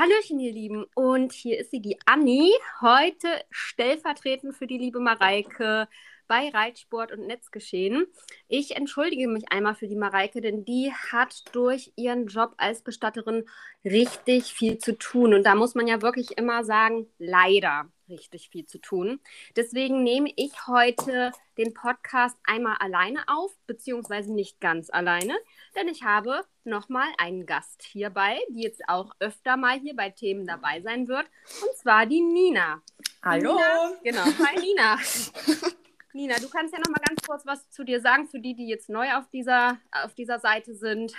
Hallöchen, ihr Lieben. Und hier ist sie, die Anni. Heute stellvertretend für die liebe Mareike bei Reitsport und Netzgeschehen. Ich entschuldige mich einmal für die Mareike, denn die hat durch ihren Job als Bestatterin richtig viel zu tun. Und da muss man ja wirklich immer sagen, leider richtig viel zu tun. Deswegen nehme ich heute den Podcast einmal alleine auf, beziehungsweise nicht ganz alleine, denn ich habe nochmal einen Gast hierbei, die jetzt auch öfter mal hier bei Themen dabei sein wird, und zwar die Nina. Hallo. Nina, genau. Hi Nina. Nina, du kannst ja noch mal ganz kurz was zu dir sagen, für die, die jetzt neu auf dieser, auf dieser Seite sind.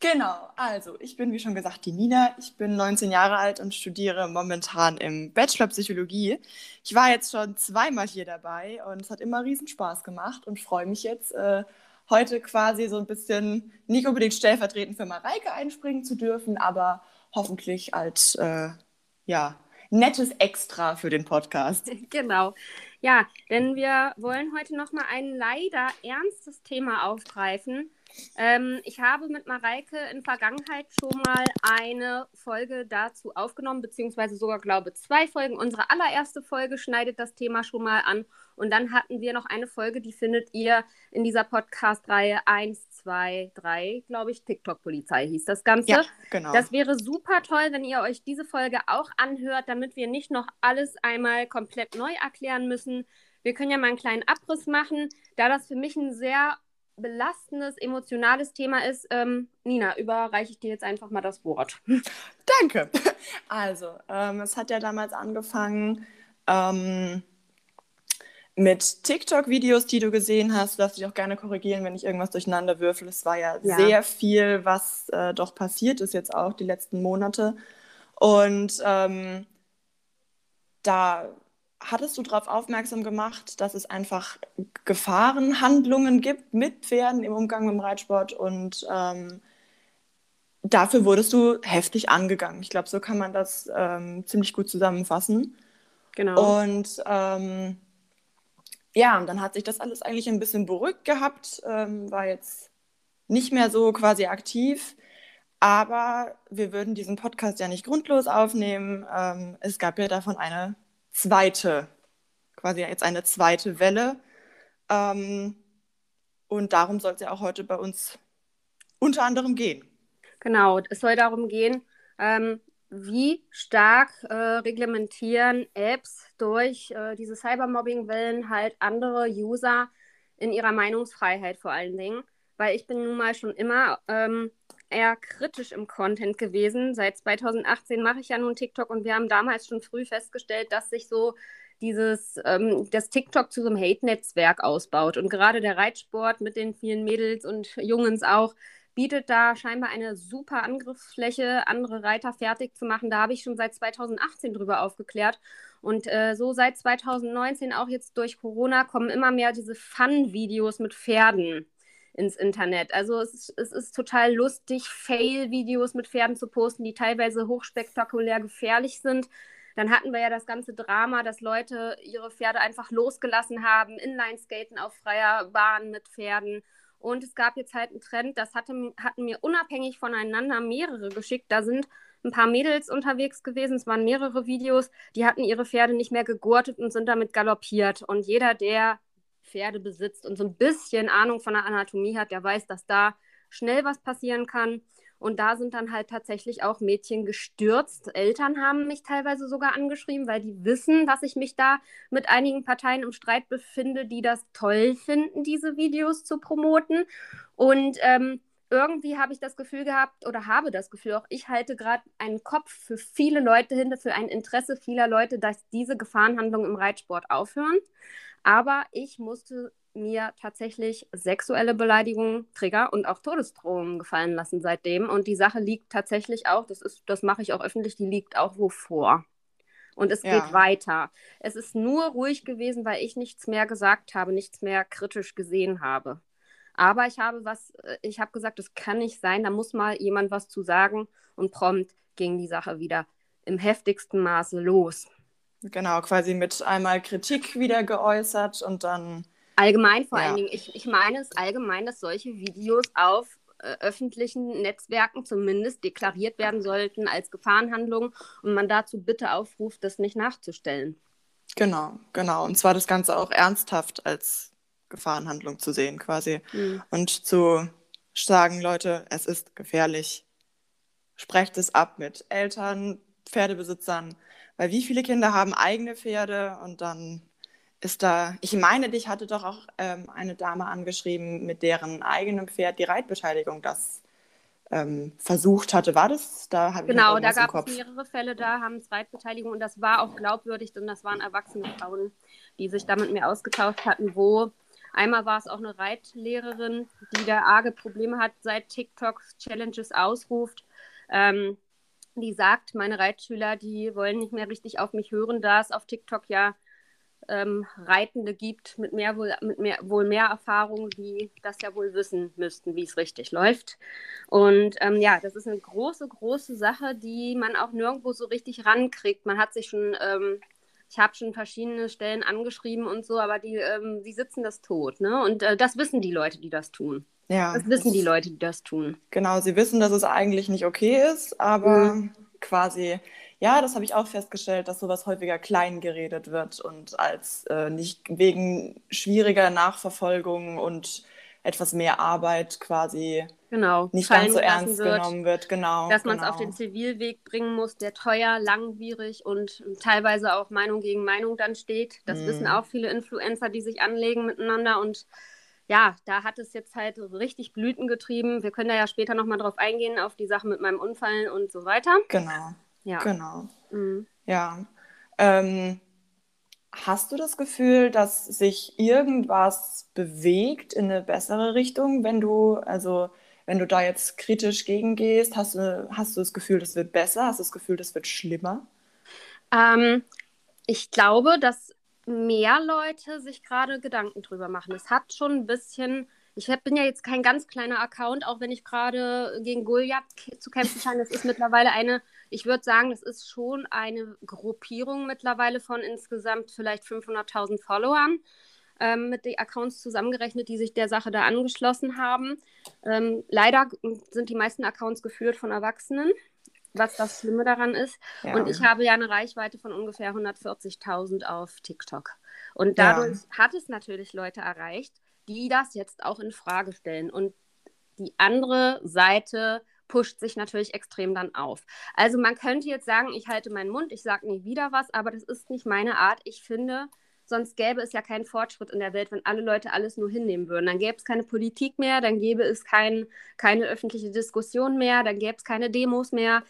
Genau, also ich bin wie schon gesagt die Nina. Ich bin 19 Jahre alt und studiere momentan im Bachelor Psychologie. Ich war jetzt schon zweimal hier dabei und es hat immer riesen Spaß gemacht und freue mich jetzt, äh, heute quasi so ein bisschen nicht unbedingt stellvertretend für Mareike einspringen zu dürfen, aber hoffentlich als äh, ja, nettes Extra für den Podcast. Genau. Ja, denn wir wollen heute nochmal ein leider ernstes Thema aufgreifen. Ähm, ich habe mit Mareike in Vergangenheit schon mal eine Folge dazu aufgenommen, beziehungsweise sogar, glaube ich, zwei Folgen. Unsere allererste Folge schneidet das Thema schon mal an. Und dann hatten wir noch eine Folge, die findet ihr in dieser Podcast-Reihe 1, 2, 3, glaube ich. TikTok-Polizei hieß das Ganze. Ja, genau. Das wäre super toll, wenn ihr euch diese Folge auch anhört, damit wir nicht noch alles einmal komplett neu erklären müssen. Wir können ja mal einen kleinen Abriss machen, da das für mich ein sehr belastendes, emotionales Thema ist. Ähm, Nina, überreiche ich dir jetzt einfach mal das Wort. Danke. Also, ähm, es hat ja damals angefangen ähm, mit TikTok-Videos, die du gesehen hast. Du darfst dich auch gerne korrigieren, wenn ich irgendwas durcheinander würfel. Es war ja, ja. sehr viel, was äh, doch passiert ist jetzt auch die letzten Monate. Und ähm, da hattest du darauf aufmerksam gemacht, dass es einfach Gefahrenhandlungen gibt mit Pferden im Umgang mit dem Reitsport und ähm, dafür wurdest du heftig angegangen. Ich glaube, so kann man das ähm, ziemlich gut zusammenfassen. Genau. Und ähm, ja, und dann hat sich das alles eigentlich ein bisschen beruhigt gehabt, ähm, war jetzt nicht mehr so quasi aktiv. Aber wir würden diesen Podcast ja nicht grundlos aufnehmen. Ähm, es gab ja davon eine zweite, quasi jetzt eine zweite Welle. Ähm, und darum soll es ja auch heute bei uns unter anderem gehen. Genau, es soll darum gehen, ähm, wie stark äh, reglementieren Apps durch äh, diese Cybermobbing-Wellen halt andere User in ihrer Meinungsfreiheit vor allen Dingen. Weil ich bin nun mal schon immer ähm, eher kritisch im Content gewesen. Seit 2018 mache ich ja nun TikTok und wir haben damals schon früh festgestellt, dass sich so dieses, ähm, das TikTok zu so einem Hate-Netzwerk ausbaut. Und gerade der Reitsport mit den vielen Mädels und Jungens auch bietet da scheinbar eine super Angriffsfläche, andere Reiter fertig zu machen. Da habe ich schon seit 2018 drüber aufgeklärt. Und äh, so seit 2019, auch jetzt durch Corona, kommen immer mehr diese Fun-Videos mit Pferden ins Internet. Also es ist, es ist total lustig, Fail-Videos mit Pferden zu posten, die teilweise hochspektakulär gefährlich sind. Dann hatten wir ja das ganze Drama, dass Leute ihre Pferde einfach losgelassen haben, Inline-Skaten auf freier Bahn mit Pferden. Und es gab jetzt halt einen Trend, das hatte, hatten mir unabhängig voneinander mehrere geschickt. Da sind ein paar Mädels unterwegs gewesen, es waren mehrere Videos, die hatten ihre Pferde nicht mehr gegurtet und sind damit galoppiert. Und jeder, der Pferde besitzt und so ein bisschen Ahnung von der Anatomie hat, der weiß, dass da schnell was passieren kann. Und da sind dann halt tatsächlich auch Mädchen gestürzt. Eltern haben mich teilweise sogar angeschrieben, weil die wissen, dass ich mich da mit einigen Parteien im Streit befinde, die das toll finden, diese Videos zu promoten. Und ähm, irgendwie habe ich das Gefühl gehabt oder habe das Gefühl, auch ich halte gerade einen Kopf für viele Leute hinter, für ein Interesse vieler Leute, dass diese Gefahrenhandlungen im Reitsport aufhören. Aber ich musste mir tatsächlich sexuelle Beleidigungen, Trigger und auch Todesdrohungen gefallen lassen seitdem. Und die Sache liegt tatsächlich auch, das ist, das mache ich auch öffentlich, die liegt auch wo vor. Und es ja. geht weiter. Es ist nur ruhig gewesen, weil ich nichts mehr gesagt habe, nichts mehr kritisch gesehen habe. Aber ich habe was, äh, ich habe gesagt, es kann nicht sein, da muss mal jemand was zu sagen und prompt ging die Sache wieder im heftigsten Maße los. Genau, quasi mit einmal Kritik wieder geäußert und dann Allgemein vor ja. allen Dingen. Ich, ich meine es allgemein, dass solche Videos auf äh, öffentlichen Netzwerken zumindest deklariert werden sollten als Gefahrenhandlung und man dazu bitte aufruft, das nicht nachzustellen. Genau, genau. Und zwar das Ganze auch ernsthaft als Gefahrenhandlung zu sehen, quasi. Mhm. Und zu sagen, Leute, es ist gefährlich. Sprecht es ab mit Eltern, Pferdebesitzern, weil wie viele Kinder haben eigene Pferde und dann ist da, ich meine, dich hatte doch auch ähm, eine Dame angeschrieben, mit deren eigenem Pferd die Reitbeteiligung das ähm, versucht hatte. War das? Da habe genau, ich da gab es mehrere Fälle, da haben es Reitbeteiligung und das war auch glaubwürdig, denn das waren erwachsene Frauen, die sich da mit mir ausgetauscht hatten, wo einmal war es auch eine Reitlehrerin, die da arge Probleme hat, seit TikTok Challenges ausruft. Ähm, die sagt, meine Reitschüler, die wollen nicht mehr richtig auf mich hören, da es auf TikTok ja ähm, Reitende gibt mit, mehr wohl, mit mehr, wohl mehr Erfahrung, die das ja wohl wissen müssten, wie es richtig läuft. Und ähm, ja, das ist eine große, große Sache, die man auch nirgendwo so richtig rankriegt. Man hat sich schon, ähm, ich habe schon verschiedene Stellen angeschrieben und so, aber die, ähm, die sitzen das tot. Ne? Und äh, das wissen die Leute, die das tun. Ja. Das wissen die Leute, die das tun. Genau, sie wissen, dass es eigentlich nicht okay ist, aber mhm. quasi ja, das habe ich auch festgestellt, dass sowas häufiger klein geredet wird und als äh, nicht wegen schwieriger Nachverfolgung und etwas mehr Arbeit quasi genau, nicht ganz so ernst wird, genommen wird. Genau, dass man es genau. auf den Zivilweg bringen muss, der teuer, langwierig und teilweise auch Meinung gegen Meinung dann steht. Das mm. wissen auch viele Influencer, die sich anlegen miteinander und ja, da hat es jetzt halt richtig Blüten getrieben. Wir können da ja später nochmal drauf eingehen, auf die Sache mit meinem Unfall und so weiter. Genau. Ja. Genau. Mhm. Ja. Ähm, hast du das Gefühl, dass sich irgendwas bewegt in eine bessere Richtung, wenn du, also wenn du da jetzt kritisch gegengehst? Hast du, hast du das Gefühl, das wird besser? Hast du das Gefühl, das wird schlimmer? Ähm, ich glaube, dass mehr Leute sich gerade Gedanken drüber machen. Es hat schon ein bisschen ich bin ja jetzt kein ganz kleiner Account, auch wenn ich gerade gegen Goliath zu kämpfen scheine. Es ist mittlerweile eine, ich würde sagen, das ist schon eine Gruppierung mittlerweile von insgesamt vielleicht 500.000 Followern. Ähm, mit den Accounts zusammengerechnet, die sich der Sache da angeschlossen haben. Ähm, leider sind die meisten Accounts geführt von Erwachsenen, was das Schlimme daran ist. Ja. Und ich habe ja eine Reichweite von ungefähr 140.000 auf TikTok. Und dadurch ja. hat es natürlich Leute erreicht, die das jetzt auch in Frage stellen. Und die andere Seite pusht sich natürlich extrem dann auf. Also man könnte jetzt sagen, ich halte meinen Mund, ich sage nie wieder was, aber das ist nicht meine Art. Ich finde, sonst gäbe es ja keinen Fortschritt in der Welt, wenn alle Leute alles nur hinnehmen würden. Dann gäbe es keine Politik mehr, dann gäbe es kein, keine öffentliche Diskussion mehr, dann gäbe es keine Demos mehr.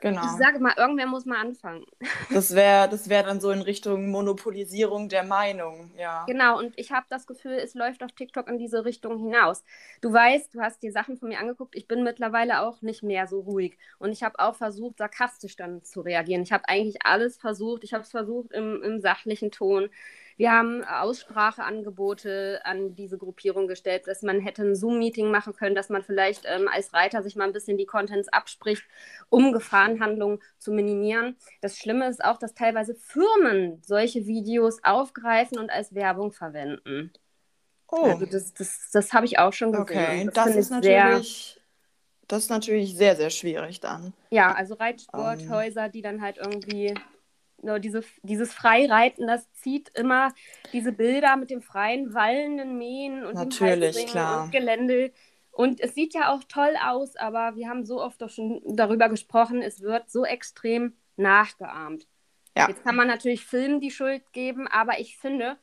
Genau. Ich sage mal, irgendwer muss mal anfangen. Das wäre das wär dann so in Richtung Monopolisierung der Meinung, ja. Genau, und ich habe das Gefühl, es läuft auf TikTok in diese Richtung hinaus. Du weißt, du hast dir Sachen von mir angeguckt, ich bin mittlerweile auch nicht mehr so ruhig. Und ich habe auch versucht, sarkastisch dann zu reagieren. Ich habe eigentlich alles versucht. Ich habe es versucht im, im sachlichen Ton. Wir haben Ausspracheangebote an diese Gruppierung gestellt, dass man hätte ein Zoom-Meeting machen können, dass man vielleicht ähm, als Reiter sich mal ein bisschen die Contents abspricht, um Gefahrenhandlungen zu minimieren. Das Schlimme ist auch, dass teilweise Firmen solche Videos aufgreifen und als Werbung verwenden. Oh. Also das, das, das habe ich auch schon gesehen. Okay, das, das ist natürlich. Sehr, das ist natürlich sehr, sehr schwierig dann. Ja, also Reitsporthäuser. Ähm. die dann halt irgendwie diese, dieses Freireiten, das zieht immer diese Bilder mit dem freien, wallenden Mähen und Natürlich, dem klar. und Gelände. Und es sieht ja auch toll aus, aber wir haben so oft doch schon darüber gesprochen, es wird so extrem nachgeahmt. Ja. Jetzt kann man natürlich Filmen die Schuld geben, aber ich finde,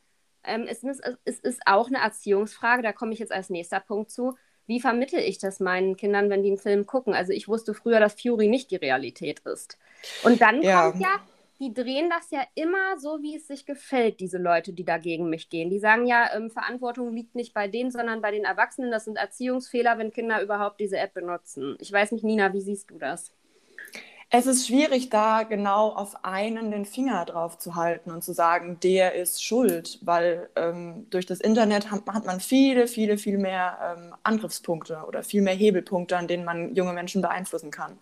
ähm, es, ist, es ist auch eine Erziehungsfrage, da komme ich jetzt als nächster Punkt zu. Wie vermittel ich das meinen Kindern, wenn die einen Film gucken? Also ich wusste früher, dass Fury nicht die Realität ist. Und dann ja. kommt ja die drehen das ja immer so, wie es sich gefällt, diese Leute, die dagegen mich gehen. Die sagen ja, ähm, Verantwortung liegt nicht bei denen, sondern bei den Erwachsenen. Das sind Erziehungsfehler, wenn Kinder überhaupt diese App benutzen. Ich weiß nicht, Nina, wie siehst du das? Es ist schwierig, da genau auf einen den Finger drauf zu halten und zu sagen, der ist schuld, weil ähm, durch das Internet hat, hat, man viele, viele, viel mehr ähm, Angriffspunkte oder viel mehr Hebelpunkte, an denen man junge Menschen beeinflussen kann.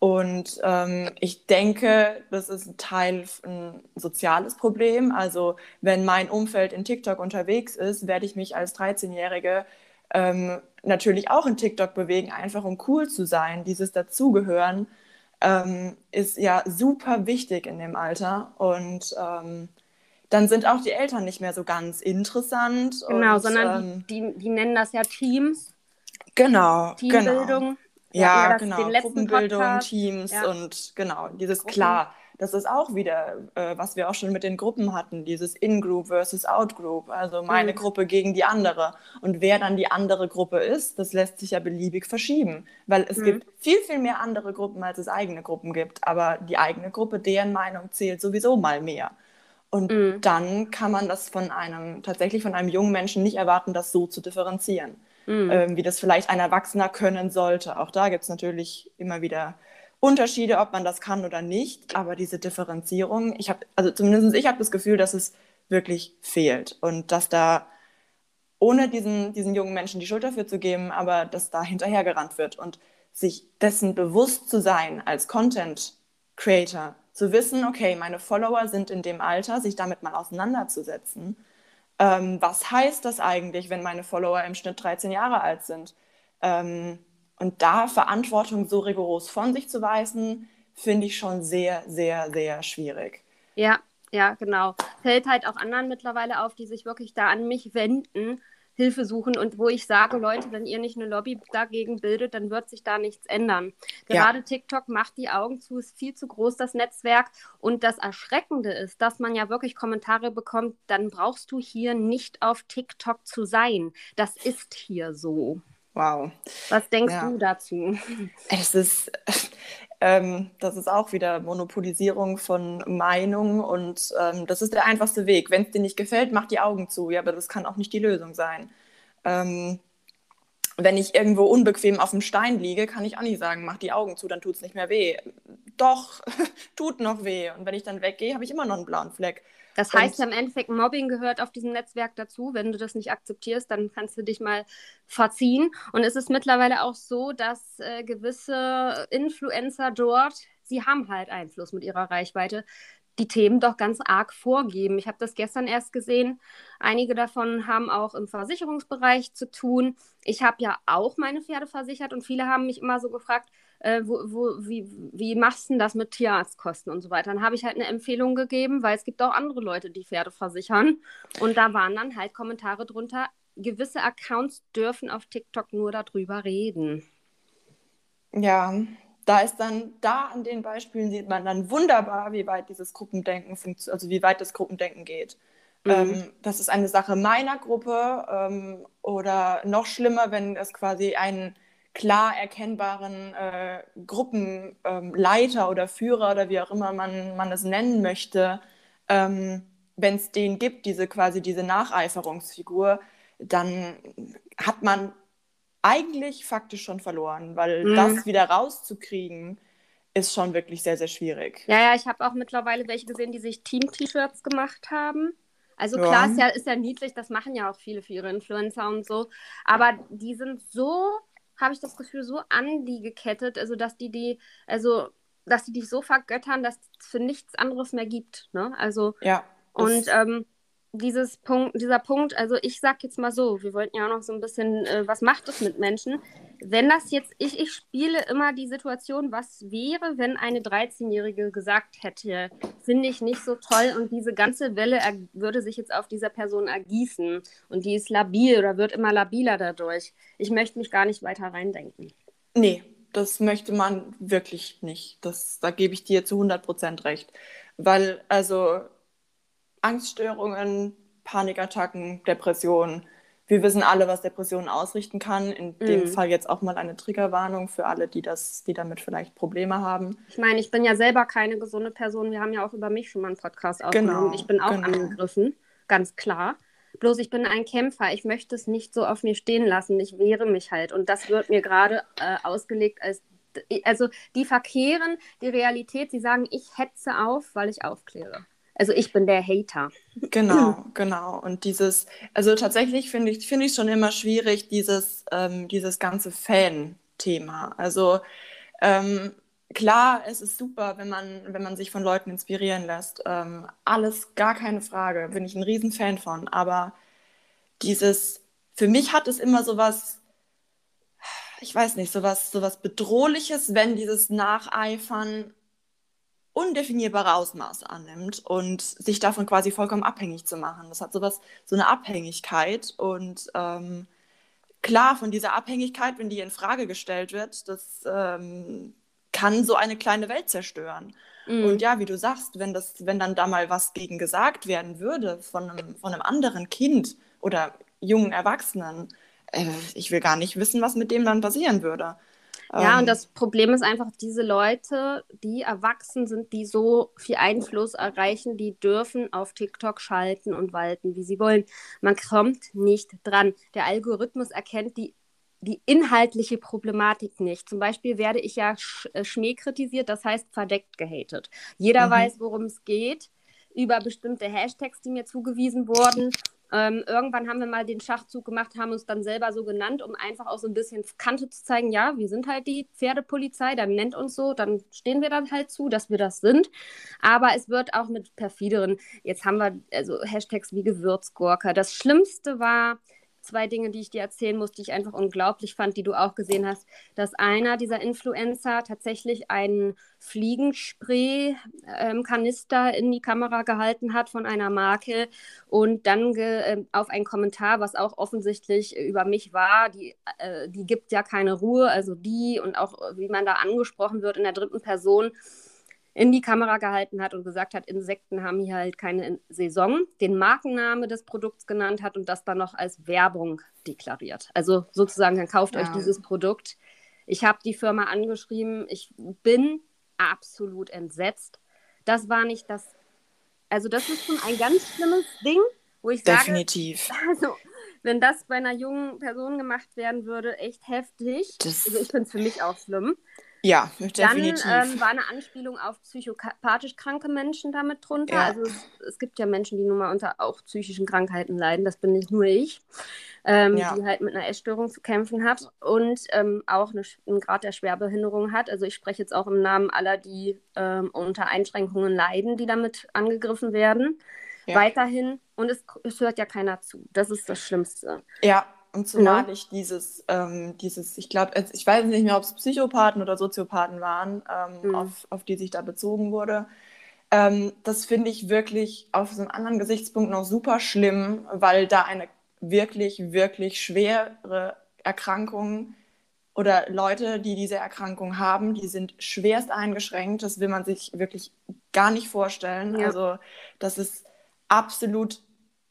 Und ähm, ich denke, das ist ein Teil ein soziales Problem. Also wenn mein Umfeld in TikTok unterwegs ist, werde ich mich als 13-Jährige ähm, natürlich auch in TikTok bewegen, einfach um cool zu sein, dieses Dazugehören, ähm, ist ja super wichtig in dem Alter. Und ähm, dann sind auch die Eltern nicht mehr so ganz interessant. Genau, und, sondern ähm, die, die nennen das ja Teams. Genau, Teambildung. genau. Ja, das genau. Gruppenbildung, Podcast. Teams Ja. und genau, dieses Gruppen. klar. Das ist auch wieder, äh, was wir auch schon mit den Gruppen hatten, dieses In-Group versus Out-Group. Also meine Mhm. Gruppe gegen die andere. Und wer dann die andere Gruppe ist, das lässt sich ja beliebig verschieben. Weil es Mhm. gibt viel, viel mehr andere Gruppen, als es eigene Gruppen gibt. Aber die eigene Gruppe, deren Meinung zählt sowieso mal mehr. Und Mhm. dann kann man das von einem, tatsächlich von einem jungen Menschen nicht erwarten, das so zu differenzieren Mhm. ähm, wie das vielleicht ein Erwachsener können sollte. Auch da gibt es natürlich immer wieder Unterschiede, ob man das kann oder nicht. Aber diese Differenzierung, ich habe, also zumindest ich habe das Gefühl, dass es wirklich fehlt und dass da ohne diesen, diesen jungen Menschen die Schuld dafür zu geben, aber dass da hinterhergerannt wird und sich dessen bewusst zu sein als Content Creator, zu wissen, okay, meine Follower sind in dem Alter, sich damit mal auseinanderzusetzen ähm, was heißt das eigentlich, wenn meine Follower im Schnitt 13 Jahre alt sind? Ähm, und da Verantwortung so rigoros von sich zu weisen, finde ich schon sehr, sehr, sehr schwierig. Ja, ja, genau. Fällt halt auch anderen mittlerweile auf, die sich wirklich da an mich wenden, Hilfe suchen und wo ich sage, Leute, wenn ihr nicht eine Lobby dagegen bildet, dann wird sich da nichts ändern. Ja. Gerade TikTok macht die Augen zu, ist viel zu groß, das Netzwerk. Und das Erschreckende ist, dass man ja wirklich Kommentare bekommt, dann brauchst du hier nicht auf TikTok zu sein. Das ist hier so. Wow. Was denkst Ja. du dazu? Es ist, ähm, das ist auch wieder Monopolisierung von Meinung und ähm, das ist der einfachste Weg. Wenn es dir nicht gefällt, mach die Augen zu. Ja, aber das kann auch nicht die Lösung sein. Ähm, wenn ich irgendwo unbequem auf dem Stein liege, kann ich auch nicht sagen, mach die Augen zu, dann tut es nicht mehr weh. Doch, tut noch weh. Und wenn ich dann weggehe, habe ich immer noch einen blauen Fleck. Das heißt ja im Endeffekt, Mobbing gehört auf diesem Netzwerk dazu. Wenn du das nicht akzeptierst, dann kannst du dich mal verziehen. Und es ist mittlerweile auch so, dass äh, gewisse Influencer dort, sie haben halt Einfluss mit ihrer Reichweite, die Themen doch ganz arg vorgeben. Ich habe das gestern erst gesehen. Einige davon haben auch im Versicherungsbereich zu tun. Ich habe ja auch meine Pferde versichert und viele haben mich immer so gefragt, äh, wo, wo, wie, wie machst du das mit Tierarztkosten und so weiter? Dann habe ich halt eine Empfehlung gegeben, weil es gibt auch andere Leute, die Pferde versichern. Und da waren dann halt Kommentare drunter, gewisse Accounts dürfen auf TikTok nur darüber reden. Ja, da ist dann, da an den Beispielen sieht man dann wunderbar, wie weit dieses Gruppendenken funktioniert, also wie weit das Gruppendenken geht. Mhm. Ähm, das ist eine Sache meiner Gruppe ähm, oder noch schlimmer, wenn es quasi einen klar erkennbaren äh, Gruppenleiter oder Führer oder wie auch immer man, man es nennen möchte, ähm, wenn es den gibt, diese quasi diese Nacheiferungsfigur, dann hat man eigentlich faktisch schon verloren, weil Mhm. das wieder rauszukriegen, ist schon wirklich sehr, sehr schwierig. Ja, ja, ich habe auch mittlerweile welche gesehen, die sich Team-T-Shirts gemacht haben. Also Ja. klar, ist ja, ist ja niedlich, das machen ja auch viele für ihre Influencer und so. Aber die sind so, habe ich das Gefühl, so an die gekettet, also dass die die, also dass die dich so vergöttern, dass es für nichts anderes mehr gibt. Ne? Also Ja. und ähm, dieses Punkt, dieser Punkt, also ich sag jetzt mal so, wir wollten ja auch noch so ein bisschen, äh, was macht es mit Menschen? Wenn das jetzt, ich, ich spiele immer die Situation, was wäre, wenn eine 13-Jährige gesagt hätte, finde ich nicht so toll und diese ganze Welle er, würde sich jetzt auf dieser Person ergießen und die ist labil oder wird immer labiler dadurch. Ich möchte mich gar nicht weiter reindenken. Nee, das möchte man wirklich nicht. Das, da gebe ich dir zu 100% recht. Weil, also, Angststörungen, Panikattacken, Depressionen, wir wissen alle, was Depressionen ausrichten kann. In dem Mhm. Fall jetzt auch mal eine Triggerwarnung für alle, die, das, die damit vielleicht Probleme haben. Ich meine, ich bin ja selber keine gesunde Person. Wir haben ja auch über mich schon mal einen Podcast aufgenommen. Genau, ich bin auch genau. angegriffen, ganz klar. Bloß ich bin ein Kämpfer. Ich möchte es nicht so auf mir stehen lassen. Ich wehre mich halt. Und das wird mir gerade äh, ausgelegt als. Also, die verkehren die Realität. Sie sagen, ich hetze auf, weil ich aufkläre. Also, ich bin der Hater. Genau, genau. Und dieses, also tatsächlich finde ich finde ich schon immer schwierig, dieses, ähm, dieses ganze Fan-Thema. Also ähm, klar, es ist super, wenn man, wenn man sich von Leuten inspirieren lässt. Ähm, alles gar keine Frage, bin ich ein Riesenfan von. Aber dieses für mich hat es immer so was, ich weiß nicht, so was, so was Bedrohliches, wenn dieses Nacheifern undefinierbare Ausmaße annimmt und sich davon quasi vollkommen abhängig zu machen. Das hat sowas, so eine Abhängigkeit und ähm, klar, von dieser Abhängigkeit, wenn die in Frage gestellt wird, das ähm, kann so eine kleine Welt zerstören. Mhm. Und ja, wie du sagst, wenn das, wenn dann da mal was gegen gesagt werden würde von einem, von einem anderen Kind oder jungen Erwachsenen, äh, ich will gar nicht wissen, was mit dem dann passieren würde. Ja, und ähm. das Problem ist einfach, diese Leute, die erwachsen sind, die so viel Einfluss erreichen, die dürfen auf TikTok schalten und walten, wie sie wollen. Man kommt nicht dran. Der Algorithmus erkennt die, die inhaltliche Problematik nicht. Zum Beispiel werde ich ja sch äh, Schmäh kritisiert, das heißt verdeckt gehatet. Jeder mhm. weiß, worum es geht über bestimmte Hashtags, die mir zugewiesen wurden. Ähm, irgendwann haben wir mal den Schachzug gemacht, haben uns dann selber so genannt, um einfach auch so ein bisschen Kante zu zeigen, ja, wir sind halt die Pferdepolizei, dann nennt uns so, dann stehen wir dann halt zu, dass wir das sind. Aber es wird auch mit perfideren, jetzt haben wir also Hashtags wie Gewürzgurke. Das Schlimmste war, zwei Dinge, die ich dir erzählen muss, die ich einfach unglaublich fand, die du auch gesehen hast, dass einer dieser Influencer tatsächlich einen Fliegenspray-Kanister in die Kamera gehalten hat von einer Marke und dann äh, auf einen Kommentar, was auch offensichtlich über mich war, die, äh, die gibt ja keine Ruhe, also die und auch wie man da angesprochen wird in der dritten Person, in die Kamera gehalten hat und gesagt hat, Insekten haben hier halt keine Saison, den Markenname des Produkts genannt hat und das dann noch als Werbung deklariert. Also sozusagen, dann kauft ja. euch dieses Produkt. Ich habe die Firma angeschrieben, ich bin absolut entsetzt. Das war nicht das, also das ist schon ein ganz schlimmes Ding, wo ich sage, Definitiv. Also, wenn das bei einer jungen Person gemacht werden würde, echt heftig. Das also ich finde es für mich auch schlimm. Ja, definitiv. Dann ähm, war eine Anspielung auf psychopathisch kranke Menschen damit drunter. Ja. Also es, es, gibt ja Menschen, die nun mal unter auch psychischen Krankheiten leiden. Das bin nicht nur ich, ähm, ja. die halt mit einer Essstörung zu kämpfen hat und ähm, auch eine, einen Grad der Schwerbehinderung hat. Also ich spreche jetzt auch im Namen aller, die ähm, unter Einschränkungen leiden, die damit angegriffen werden. Ja. Weiterhin. Und es, es hört ja keiner zu. Das ist das Schlimmste. Ja, und zumal ja. ich dieses, ähm, dieses, ich glaube, ich weiß nicht mehr, ob es Psychopathen oder Soziopathen waren, ähm, mhm. auf, auf die sich da bezogen wurde. Ähm, das finde ich wirklich auf so einem anderen Gesichtspunkt noch super schlimm, weil da eine wirklich, wirklich schwere Erkrankung oder Leute, die diese Erkrankung haben, die sind schwerst eingeschränkt. Das will man sich wirklich gar nicht vorstellen. Ja. Also das ist absolut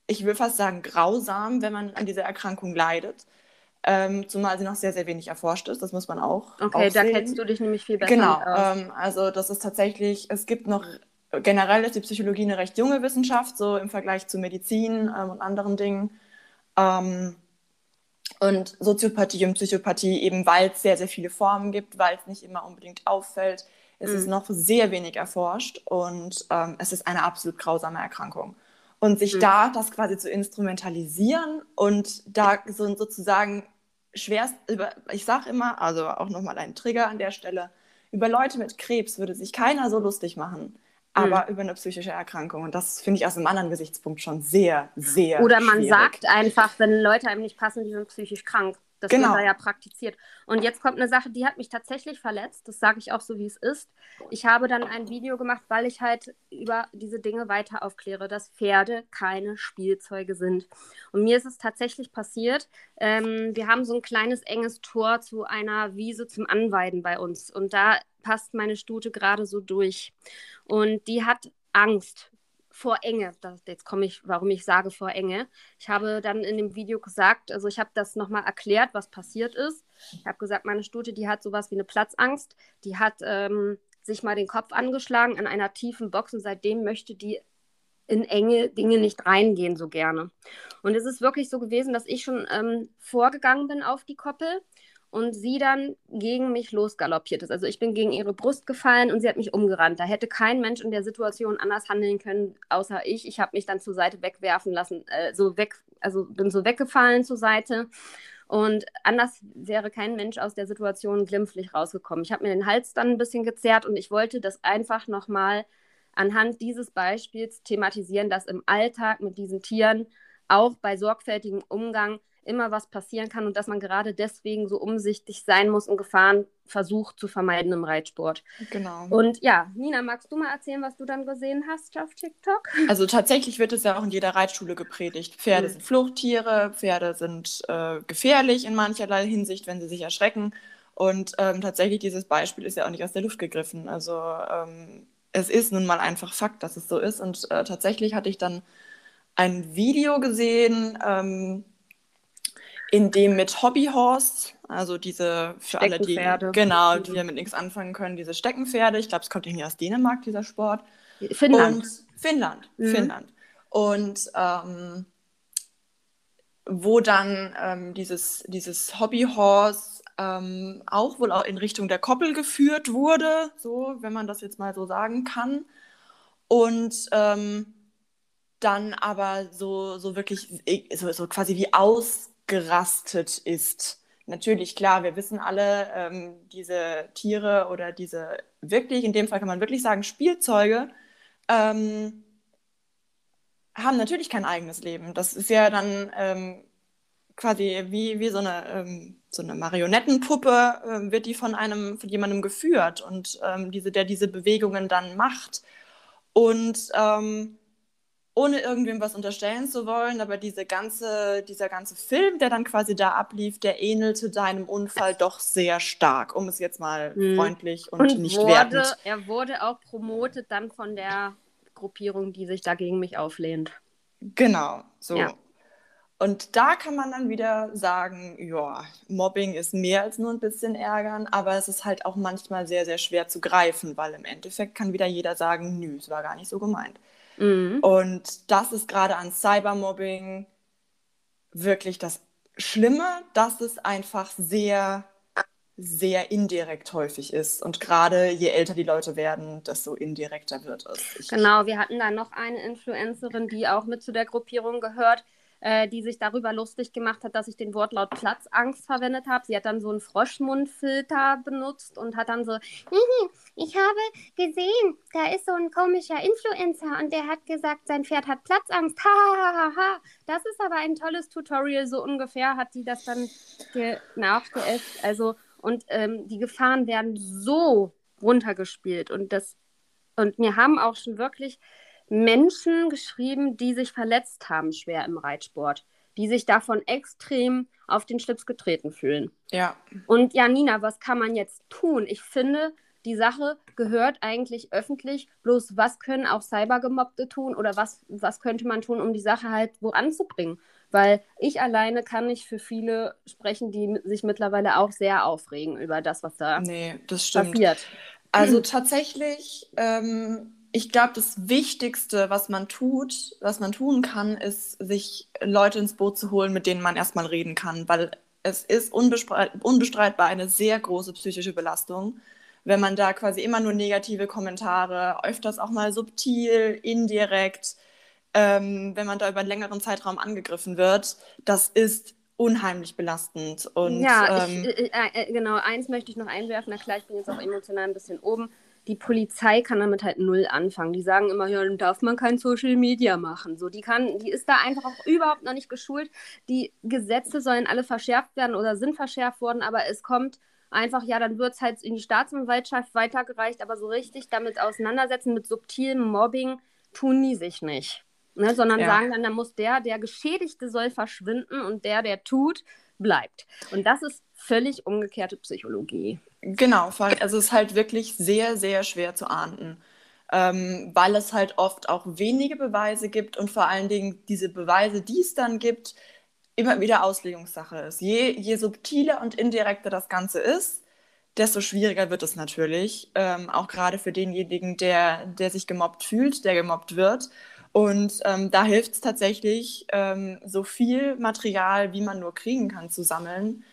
ich will fast sagen, grausam, wenn man an dieser Erkrankung leidet. Ähm, zumal sie noch sehr, sehr wenig erforscht ist, das muss man auch. Okay, da kennst du dich nämlich viel besser. Genau, ähm, also das ist tatsächlich, es gibt noch, generell ist die Psychologie eine recht junge Wissenschaft, so im Vergleich zu Medizin ähm, und anderen Dingen. Ähm, und Soziopathie und Psychopathie, eben weil es sehr, sehr viele Formen gibt, weil es nicht immer unbedingt auffällt, ist mhm. es noch sehr wenig erforscht und ähm, es ist eine absolut grausame Erkrankung. Und sich mhm. da das quasi zu instrumentalisieren und da so sozusagen schwerst über, ich sage immer, also auch nochmal ein Trigger an der Stelle, über Leute mit Krebs würde sich keiner so lustig machen, aber mhm. über eine psychische Erkrankung. Und das finde ich aus einem anderen Gesichtspunkt schon sehr, sehr. Oder man schwierig. sagt einfach, wenn Leute einem nicht passen, die sind psychisch krank. Das genau. wird da ja praktiziert. Und jetzt kommt eine Sache, die hat mich tatsächlich verletzt. Das sage ich auch so, wie es ist. Ich habe dann ein Video gemacht, weil ich halt über diese Dinge weiter aufkläre, dass Pferde keine Spielzeuge sind. Und mir ist es tatsächlich passiert. Ähm, wir haben so ein kleines enges Tor zu einer Wiese zum Anweiden bei uns. Und da passt meine Stute gerade so durch. Und die hat Angst vor Enge. Das, jetzt komme ich, warum ich sage vor Enge. Ich habe dann in dem Video gesagt, also ich habe das nochmal erklärt, was passiert ist. Ich habe gesagt, meine Stute, die hat sowas wie eine Platzangst. Die hat ähm, sich mal den Kopf angeschlagen in einer tiefen Box und seitdem möchte die in enge Dinge nicht reingehen so gerne. Und es ist wirklich so gewesen, dass ich schon ähm, vorgegangen bin auf die Koppel und sie dann gegen mich losgaloppiert ist. Also ich bin gegen ihre Brust gefallen und sie hat mich umgerannt. Da hätte kein Mensch in der Situation anders handeln können, außer ich. Ich habe mich dann zur Seite wegwerfen lassen, äh, so weg, also bin so weggefallen zur Seite. Und anders wäre kein Mensch aus der Situation glimpflich rausgekommen. Ich habe mir den Hals dann ein bisschen gezerrt und ich wollte das einfach nochmal anhand dieses Beispiels thematisieren, dass im Alltag mit diesen Tieren auch bei sorgfältigem Umgang immer was passieren kann und dass man gerade deswegen so umsichtig sein muss und Gefahren versucht zu vermeiden im Reitsport. Genau. Und ja, Nina, magst du mal erzählen, was du dann gesehen hast auf TikTok? Also tatsächlich wird es ja auch in jeder Reitschule gepredigt. Pferde mhm. sind Fluchttiere, Pferde sind äh, gefährlich in mancherlei Hinsicht, wenn sie sich erschrecken. Und ähm, tatsächlich dieses Beispiel ist ja auch nicht aus der Luft gegriffen. Also ähm, es ist nun mal einfach Fakt, dass es so ist. Und äh, tatsächlich hatte ich dann ein Video gesehen, ähm, in dem mit Hobbyhorse, also diese für alle, die genau, die damit nichts anfangen können, diese Steckenpferde. Ich glaube, es kommt irgendwie aus Dänemark, dieser Sport. Finnland. Und Finnland, mhm. Finnland. Und ähm, wo dann ähm, dieses, dieses Hobbyhorse ähm, auch wohl auch in Richtung der Koppel geführt wurde, so, wenn man das jetzt mal so sagen kann. Und ähm, dann aber so, so wirklich so, so quasi wie ausgerastet ist. Natürlich, klar, wir wissen alle, ähm, diese Tiere oder diese wirklich, in dem Fall kann man wirklich sagen, Spielzeuge, ähm, haben natürlich kein eigenes Leben. Das ist ja dann ähm, quasi wie, wie so eine, ähm, so eine Marionettenpuppe, äh, wird die von einem, von jemandem geführt und ähm, diese, der diese Bewegungen dann macht. Und ähm, ohne irgendwem was unterstellen zu wollen, aber diese ganze, dieser ganze Film, der dann quasi da ablief, der ähnelte deinem Unfall doch sehr stark, um es jetzt mal hm. freundlich und, und nicht wurde, wertend. Er wurde auch promotet dann von der Gruppierung, die sich dagegen mich auflehnt. Genau, so. Ja. Und da kann man dann wieder sagen, ja, Mobbing ist mehr als nur ein bisschen ärgern, aber es ist halt auch manchmal sehr, sehr schwer zu greifen, weil im Endeffekt kann wieder jeder sagen, nö, es war gar nicht so gemeint. Mhm. Und das ist gerade an Cybermobbing wirklich das Schlimme, dass es einfach sehr, sehr indirekt häufig ist. Und gerade je älter die Leute werden, desto indirekter wird es. Ich genau, wir hatten da noch eine Influencerin, die auch mit zu der Gruppierung gehört äh, die sich darüber lustig gemacht hat, dass ich den Wortlaut Platzangst verwendet habe. Sie hat dann so einen Froschmundfilter benutzt und hat dann so, ich habe gesehen, da ist so ein komischer Influencer und der hat gesagt, sein Pferd hat Platzangst. Ha, ha, ha, ha. Das ist aber ein tolles Tutorial, so ungefähr hat sie das dann nachgeäfft. Also, und ähm, die Gefahren werden so runtergespielt und das und mir haben auch schon wirklich Menschen geschrieben, die sich verletzt haben schwer im Reitsport, die sich davon extrem auf den Schlips getreten fühlen. Ja. Und ja, Nina, was kann man jetzt tun? Ich finde, die Sache gehört eigentlich öffentlich. Bloß was können auch Cybergemobbte tun oder was, was könnte man tun, um die Sache halt voranzubringen? Weil ich alleine kann nicht für viele sprechen, die sich mittlerweile auch sehr aufregen über das, was da nee, das stimmt. passiert. Also tatsächlich ähm, ich glaube, das Wichtigste, was man tut, was man tun kann, ist, sich Leute ins Boot zu holen, mit denen man erstmal reden kann, weil es ist unbestreitbar eine sehr große psychische Belastung, wenn man da quasi immer nur negative Kommentare, öfters auch mal subtil, indirekt, ähm, wenn man da über einen längeren Zeitraum angegriffen wird, das ist unheimlich belastend. Und, ja, ähm, ich, äh, äh, genau, eins möchte ich noch einwerfen, na klar, ich bin jetzt auch emotional ein bisschen oben die Polizei kann damit halt null anfangen. Die sagen immer, ja, dann darf man kein Social Media machen. So, die kann, die ist da einfach auch überhaupt noch nicht geschult. Die Gesetze sollen alle verschärft werden oder sind verschärft worden, aber es kommt einfach, ja, dann wird es halt in die Staatsanwaltschaft weitergereicht, aber so richtig damit auseinandersetzen mit subtilem Mobbing tun die sich nicht. Ne, sondern ja. sagen dann, da muss der, der Geschädigte soll verschwinden und der, der tut, bleibt. Und das ist völlig umgekehrte Psychologie. Genau, also es ist halt wirklich sehr, sehr schwer zu ahnden, ähm, weil es halt oft auch wenige Beweise gibt und vor allen Dingen diese Beweise, die es dann gibt, immer wieder Auslegungssache ist. Je, je subtiler und indirekter das Ganze ist, desto schwieriger wird es natürlich, ähm, auch gerade für denjenigen, der, der sich gemobbt fühlt, der gemobbt wird. Und ähm, da hilft es tatsächlich, ähm, so viel Material, wie man nur kriegen kann, zu sammeln,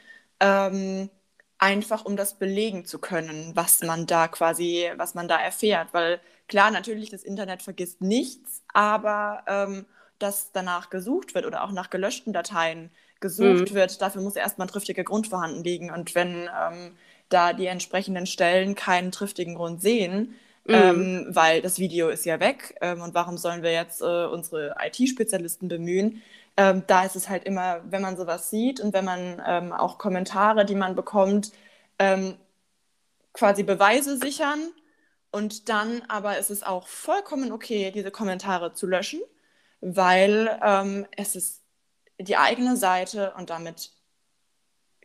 ähm, einfach um das belegen zu können, was man da quasi, was man da erfährt. Weil klar, natürlich, das Internet vergisst nichts, aber ähm, dass danach gesucht wird oder auch nach gelöschten Dateien gesucht mhm. wird, dafür muss erstmal ein triftiger Grund vorhanden liegen. Und wenn ähm, da die entsprechenden Stellen keinen triftigen Grund sehen, mhm. ähm, weil das Video ist ja weg ähm, und warum sollen wir jetzt äh, unsere IT-Spezialisten bemühen, ähm, da ist es halt immer, wenn man sowas sieht und wenn man ähm, auch Kommentare, die man bekommt, ähm, quasi Beweise sichern und dann aber ist es auch vollkommen okay, diese Kommentare zu löschen, weil ähm, es ist die eigene Seite und damit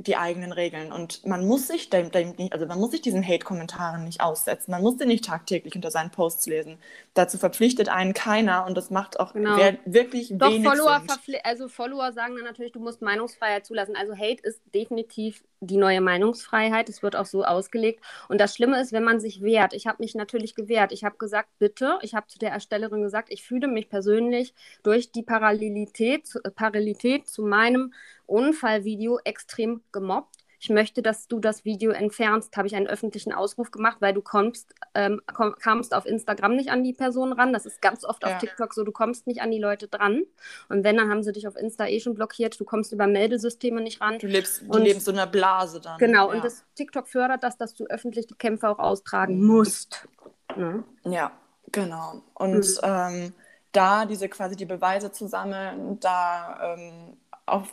die eigenen Regeln. Und man muss sich dem, dem nicht, also man muss sich diesen Hate-Kommentaren nicht aussetzen. Man muss den nicht tagtäglich unter seinen Posts lesen. Dazu verpflichtet einen keiner und das macht auch genau. wirklich Doch, wenig Follower Sinn. Also Follower sagen dann natürlich, du musst Meinungsfreiheit zulassen. Also Hate ist definitiv die neue Meinungsfreiheit. Es wird auch so ausgelegt. Und das Schlimme ist, wenn man sich wehrt. Ich habe mich natürlich gewehrt. Ich habe gesagt, bitte, ich habe zu der Erstellerin gesagt, ich fühle mich persönlich durch die Parallelität, Parallelität zu meinem Unfallvideo extrem gemobbt. Ich möchte, dass du das Video entfernst, habe ich einen öffentlichen Ausruf gemacht, weil du kommst, ähm, komm, kamst auf Instagram nicht an die Person ran. Das ist ganz oft ja. auf TikTok so, du kommst nicht an die Leute dran. Und wenn, dann haben sie dich auf Insta eh schon blockiert. Du kommst über Meldesysteme nicht ran. Du lebst, du lebst so einer Blase dann. Genau, ja. und das TikTok fördert das, dass du öffentlich die Kämpfe auch austragen musst. Ja, ja genau. Und mhm. ähm, da diese quasi die Beweise zu sammeln, da ähm, auch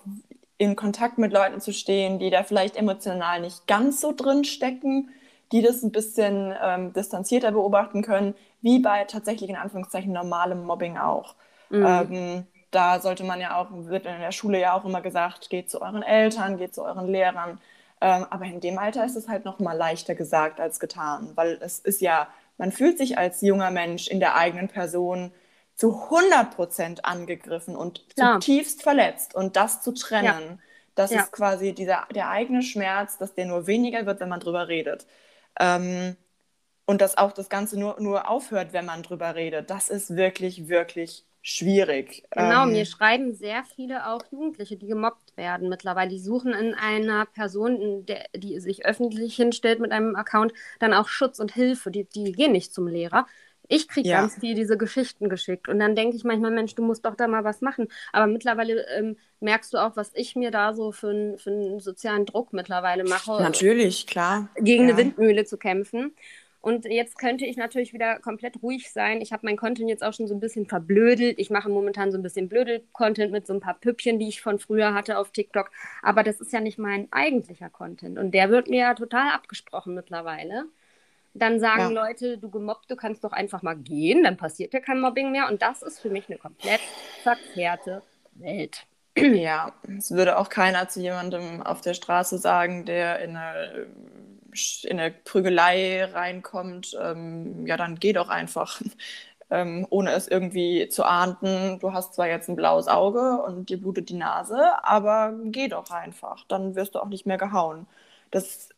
in Kontakt mit Leuten zu stehen, die da vielleicht emotional nicht ganz so drin stecken, die das ein bisschen ähm, distanzierter beobachten können, wie bei tatsächlich in Anführungszeichen normalem Mobbing auch. Mhm. Ähm, da sollte man ja auch, wird in der Schule ja auch immer gesagt, geht zu euren Eltern, geht zu euren Lehrern. Ähm, aber in dem Alter ist es halt noch mal leichter gesagt als getan, weil es ist ja, man fühlt sich als junger Mensch in der eigenen Person zu 100 Prozent angegriffen und Klar. zutiefst verletzt. Und das zu trennen, ja. das ja. ist quasi dieser, der eigene Schmerz, dass der nur weniger wird, wenn man drüber redet. Ähm, und dass auch das Ganze nur, nur aufhört, wenn man drüber redet. Das ist wirklich, wirklich schwierig. Genau, ähm, mir schreiben sehr viele auch Jugendliche, die gemobbt werden mittlerweile. Die suchen in einer Person, der, die sich öffentlich hinstellt mit einem Account, dann auch Schutz und Hilfe. Die, die gehen nicht zum Lehrer, ich kriege ja. ganz viel diese Geschichten geschickt und dann denke ich manchmal, Mensch, du musst doch da mal was machen. Aber mittlerweile ähm, merkst du auch, was ich mir da so für, für einen sozialen Druck mittlerweile mache. Natürlich, klar. Gegen ja. eine Windmühle zu kämpfen. Und jetzt könnte ich natürlich wieder komplett ruhig sein. Ich habe mein Content jetzt auch schon so ein bisschen verblödelt. Ich mache momentan so ein bisschen Blödel-Content mit so ein paar Püppchen, die ich von früher hatte auf TikTok. Aber das ist ja nicht mein eigentlicher Content. Und der wird mir ja total abgesprochen mittlerweile. Dann sagen ja. Leute, du gemobbt, du kannst doch einfach mal gehen, dann passiert ja kein Mobbing mehr. Und das ist für mich eine komplett verkehrte Welt. Ja, es würde auch keiner zu jemandem auf der Straße sagen, der in eine, in eine Prügelei reinkommt, ähm, ja, dann geh doch einfach. Ähm, ohne es irgendwie zu ahnden, du hast zwar jetzt ein blaues Auge und dir blutet die Nase, aber geh doch einfach, dann wirst du auch nicht mehr gehauen. Das,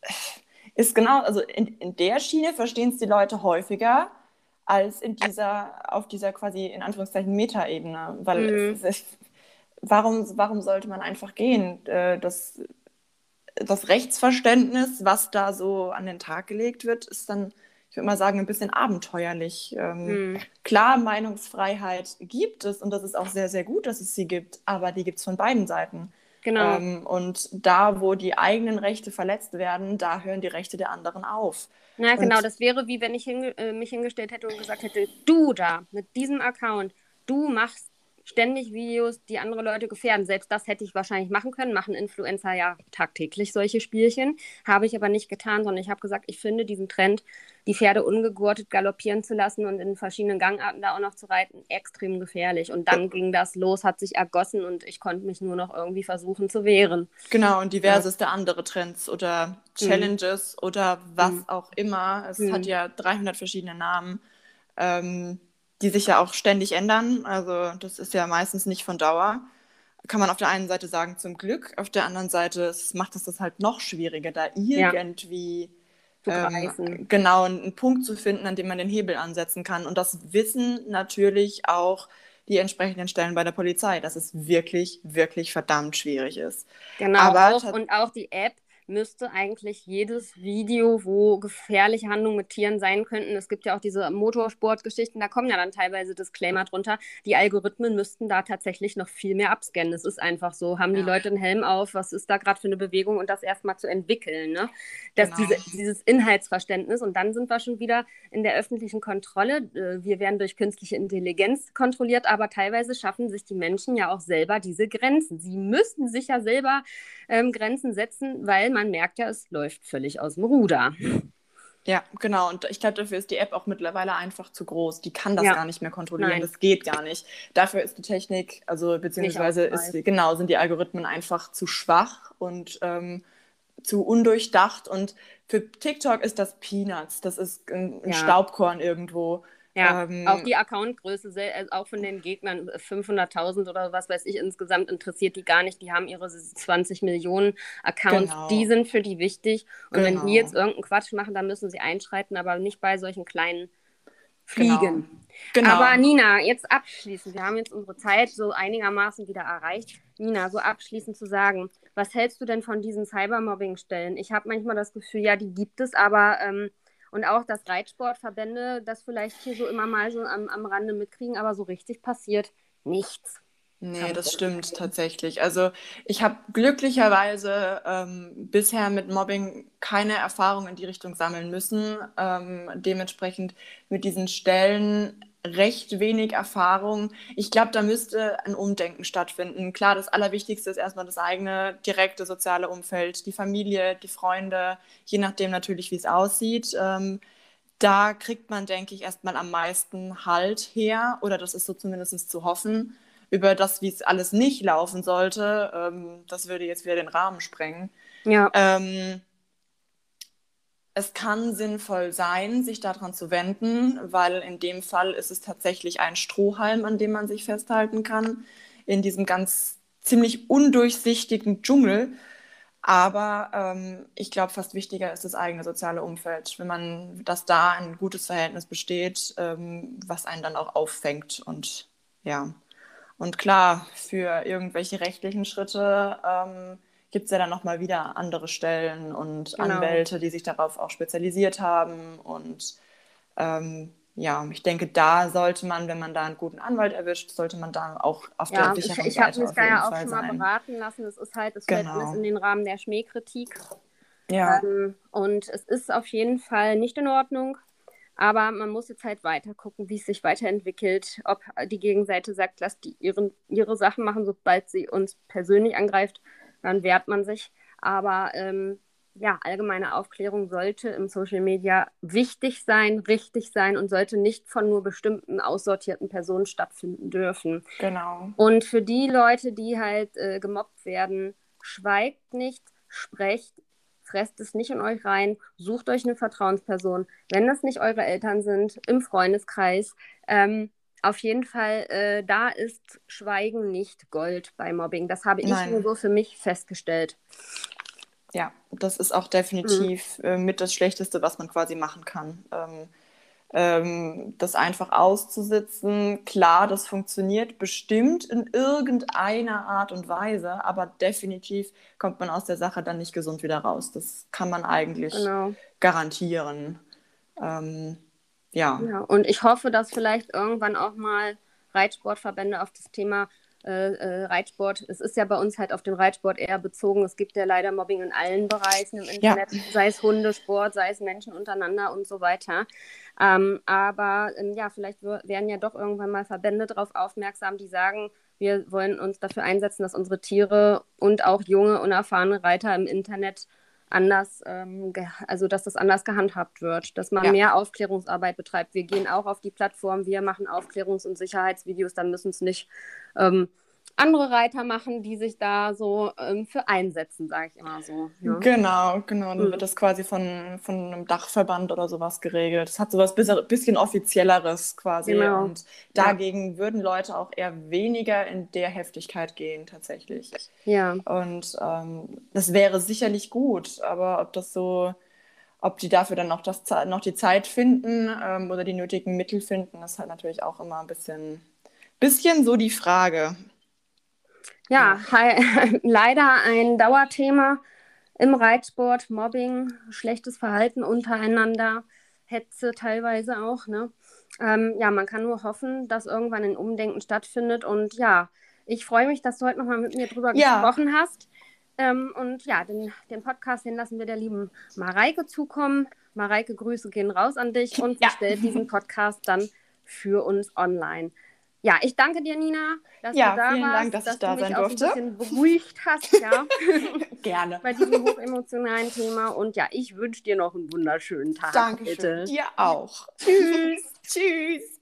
ist genau, also in, in der Schiene verstehen es die Leute häufiger als in dieser, auf dieser quasi in Anführungszeichen Metaebene. Weil mhm. es, es, warum, warum sollte man einfach gehen? Äh, das, das Rechtsverständnis, was da so an den Tag gelegt wird, ist dann, ich würde mal sagen, ein bisschen abenteuerlich. Ähm, mhm. Klar, Meinungsfreiheit gibt es und das ist auch sehr, sehr gut, dass es sie gibt, aber die gibt es von beiden Seiten. Genau. Ähm, und da, wo die eigenen Rechte verletzt werden, da hören die Rechte der anderen auf. Ja, genau. Und das wäre wie wenn ich hinge äh, mich hingestellt hätte und gesagt hätte, du da mit diesem Account, du machst ständig Videos, die andere Leute gefährden. Selbst das hätte ich wahrscheinlich machen können. Machen Influencer ja tagtäglich solche Spielchen. Habe ich aber nicht getan, sondern ich habe gesagt, ich finde diesen Trend, die Pferde ungegurtet galoppieren zu lassen und in verschiedenen Gangarten da auch noch zu reiten, extrem gefährlich. Und dann ging das los, hat sich ergossen und ich konnte mich nur noch irgendwie versuchen zu wehren. Genau, und diverseste ja. andere Trends oder mhm. Challenges mhm. oder was mhm. auch immer. Es mhm. hat ja 300 verschiedene Namen. Ähm, die sich ja auch ständig ändern. Also das ist ja meistens nicht von Dauer. Kann man auf der einen Seite sagen, zum Glück. Auf der anderen Seite macht es das halt noch schwieriger, da irgendwie ja. ähm, genau einen Punkt zu finden, an dem man den Hebel ansetzen kann. Und das wissen natürlich auch die entsprechenden Stellen bei der Polizei, dass es wirklich, wirklich verdammt schwierig ist. Genau, Aber auch, und auch die App müsste eigentlich jedes Video, wo gefährliche Handlungen mit Tieren sein könnten, es gibt ja auch diese Motorsportgeschichten, da kommen ja dann teilweise Disclaimer drunter, die Algorithmen müssten da tatsächlich noch viel mehr abscannen. Es ist einfach so, haben ja. die Leute einen Helm auf, was ist da gerade für eine Bewegung und das erstmal zu entwickeln, ne? Dass genau. diese, dieses Inhaltsverständnis und dann sind wir schon wieder in der öffentlichen Kontrolle. Äh, wir werden durch künstliche Intelligenz kontrolliert, aber teilweise schaffen sich die Menschen ja auch selber diese Grenzen. Sie müssen sich ja selber ähm, Grenzen setzen, weil man merkt ja, es läuft völlig aus dem Ruder. Ja, genau. Und ich glaube, dafür ist die App auch mittlerweile einfach zu groß. Die kann das ja. gar nicht mehr kontrollieren. Nein. Das geht gar nicht. Dafür ist die Technik, also beziehungsweise ist, genau, sind die Algorithmen einfach zu schwach und ähm, zu undurchdacht. Und für TikTok ist das Peanuts. Das ist ein, ein ja. Staubkorn irgendwo. Ja, ähm, auch die Accountgröße, also auch von den Gegnern 500.000 äh, oder was weiß ich insgesamt interessiert die gar nicht. Die haben ihre 20 Millionen Accounts, genau. die sind für die wichtig. Und genau. wenn die genau. jetzt irgendeinen Quatsch machen, dann müssen sie einschreiten, aber nicht bei solchen kleinen Fliegen. Genau. genau. Aber Nina, jetzt abschließend, wir haben jetzt unsere Zeit so einigermaßen wieder erreicht. Nina, so abschließend zu sagen, was hältst du denn von diesen Cybermobbing-Stellen? Ich habe manchmal das Gefühl, ja, die gibt es, aber ähm, und auch, dass Reitsportverbände das vielleicht hier so immer mal so am, am Rande mitkriegen, aber so richtig passiert nichts. Nee, das stimmt tatsächlich. Also ich habe glücklicherweise ähm, bisher mit Mobbing keine Erfahrung in die Richtung sammeln müssen. Ähm, dementsprechend mit diesen Stellen recht wenig Erfahrung. Ich glaube, da müsste ein Umdenken stattfinden. Klar, das Allerwichtigste ist erstmal das eigene direkte soziale Umfeld, die Familie, die Freunde, je nachdem natürlich, wie es aussieht. Ähm, da kriegt man, denke ich, erstmal am meisten Halt her, oder das ist so zumindest zu hoffen. Über das, wie es alles nicht laufen sollte, ähm, das würde jetzt wieder den Rahmen sprengen. Ja. Ähm, es kann sinnvoll sein, sich daran zu wenden, weil in dem Fall ist es tatsächlich ein Strohhalm, an dem man sich festhalten kann, in diesem ganz ziemlich undurchsichtigen Dschungel. Aber ähm, ich glaube, fast wichtiger ist das eigene soziale Umfeld, wenn man, dass da ein gutes Verhältnis besteht, ähm, was einen dann auch auffängt. Und ja, und klar, für irgendwelche rechtlichen Schritte ähm, gibt es ja dann nochmal wieder andere Stellen und genau. Anwälte, die sich darauf auch spezialisiert haben. Und ähm, ja, ich denke, da sollte man, wenn man da einen guten Anwalt erwischt, sollte man da auch auf ja, der sicheren ich, ich habe mich da ja auch schon mal beraten lassen. Es ist halt, es genau. fällt alles in den Rahmen der Schmähkritik. Ja. Ähm, und es ist auf jeden Fall nicht in Ordnung. Aber man muss jetzt halt weiter gucken, wie es sich weiterentwickelt. Ob die Gegenseite sagt, lasst die ihren, ihre Sachen machen, sobald sie uns persönlich angreift dann wehrt man sich. Aber ähm, ja, allgemeine Aufklärung sollte im Social Media wichtig sein, richtig sein und sollte nicht von nur bestimmten aussortierten Personen stattfinden dürfen. Genau. Und für die Leute, die halt äh, gemobbt werden, schweigt nicht, sprecht, fresst es nicht in euch rein, sucht euch eine Vertrauensperson. Wenn das nicht eure Eltern sind, im Freundeskreis, ähm, auf jeden Fall, äh, da ist Schweigen nicht Gold bei Mobbing. Das habe ich Nein. nur so für mich festgestellt. Ja, das ist auch definitiv mhm. äh, mit das Schlechteste, was man quasi machen kann. Ähm, ähm, das einfach auszusitzen, klar, das funktioniert bestimmt in irgendeiner Art und Weise, aber definitiv kommt man aus der Sache dann nicht gesund wieder raus. Das kann man eigentlich genau. garantieren. Ähm, ja. ja. Und ich hoffe, dass vielleicht irgendwann auch mal Reitsportverbände auf das Thema äh, äh, Reitsport, es ist ja bei uns halt auf den Reitsport eher bezogen. Es gibt ja leider Mobbing in allen Bereichen im Internet, ja. sei es Hundesport, sei es Menschen untereinander und so weiter. Ähm, aber ähm, ja, vielleicht werden ja doch irgendwann mal Verbände darauf aufmerksam, die sagen, wir wollen uns dafür einsetzen, dass unsere Tiere und auch junge, unerfahrene Reiter im Internet anders, ähm, also dass das anders gehandhabt wird, dass man ja. mehr Aufklärungsarbeit betreibt. Wir gehen auch auf die Plattform, wir machen Aufklärungs- und Sicherheitsvideos, dann müssen es nicht ähm, andere Reiter machen, die sich da so ähm, für einsetzen, sage ich immer so. Ja. Genau, genau. Dann mhm. wird das quasi von, von einem Dachverband oder sowas geregelt. Das hat sowas bisschen offizielleres quasi. Genau. Und dagegen ja. würden Leute auch eher weniger in der Heftigkeit gehen, tatsächlich. Ja. Und ähm, das wäre sicherlich gut, aber ob das so ob die dafür dann noch, das, noch die Zeit finden ähm, oder die nötigen Mittel finden, ist halt natürlich auch immer ein bisschen, bisschen so die Frage. Ja, leider ein Dauerthema. im Reitsport, Mobbing, schlechtes Verhalten untereinander, Hetze teilweise auch. Ne? Ähm, ja, man kann nur hoffen, dass irgendwann ein Umdenken stattfindet. Und ja, ich freue mich, dass du heute nochmal mit mir drüber ja. gesprochen hast. Ähm, und ja, den, den Podcast, den lassen wir der lieben Mareike zukommen. Mareike, Grüße gehen raus an dich und ja. stellt diesen Podcast dann für uns online. Ja, ich danke dir, Nina, dass ja, du da vielen warst, Dank, dass, dass ich da du mich sein auch durfte. ein bisschen beruhigt hast, ja. Gerne. Bei diesem hochemotionalen Thema. Und ja, ich wünsche dir noch einen wunderschönen Tag. Danke dir auch. Tschüss. Tschüss.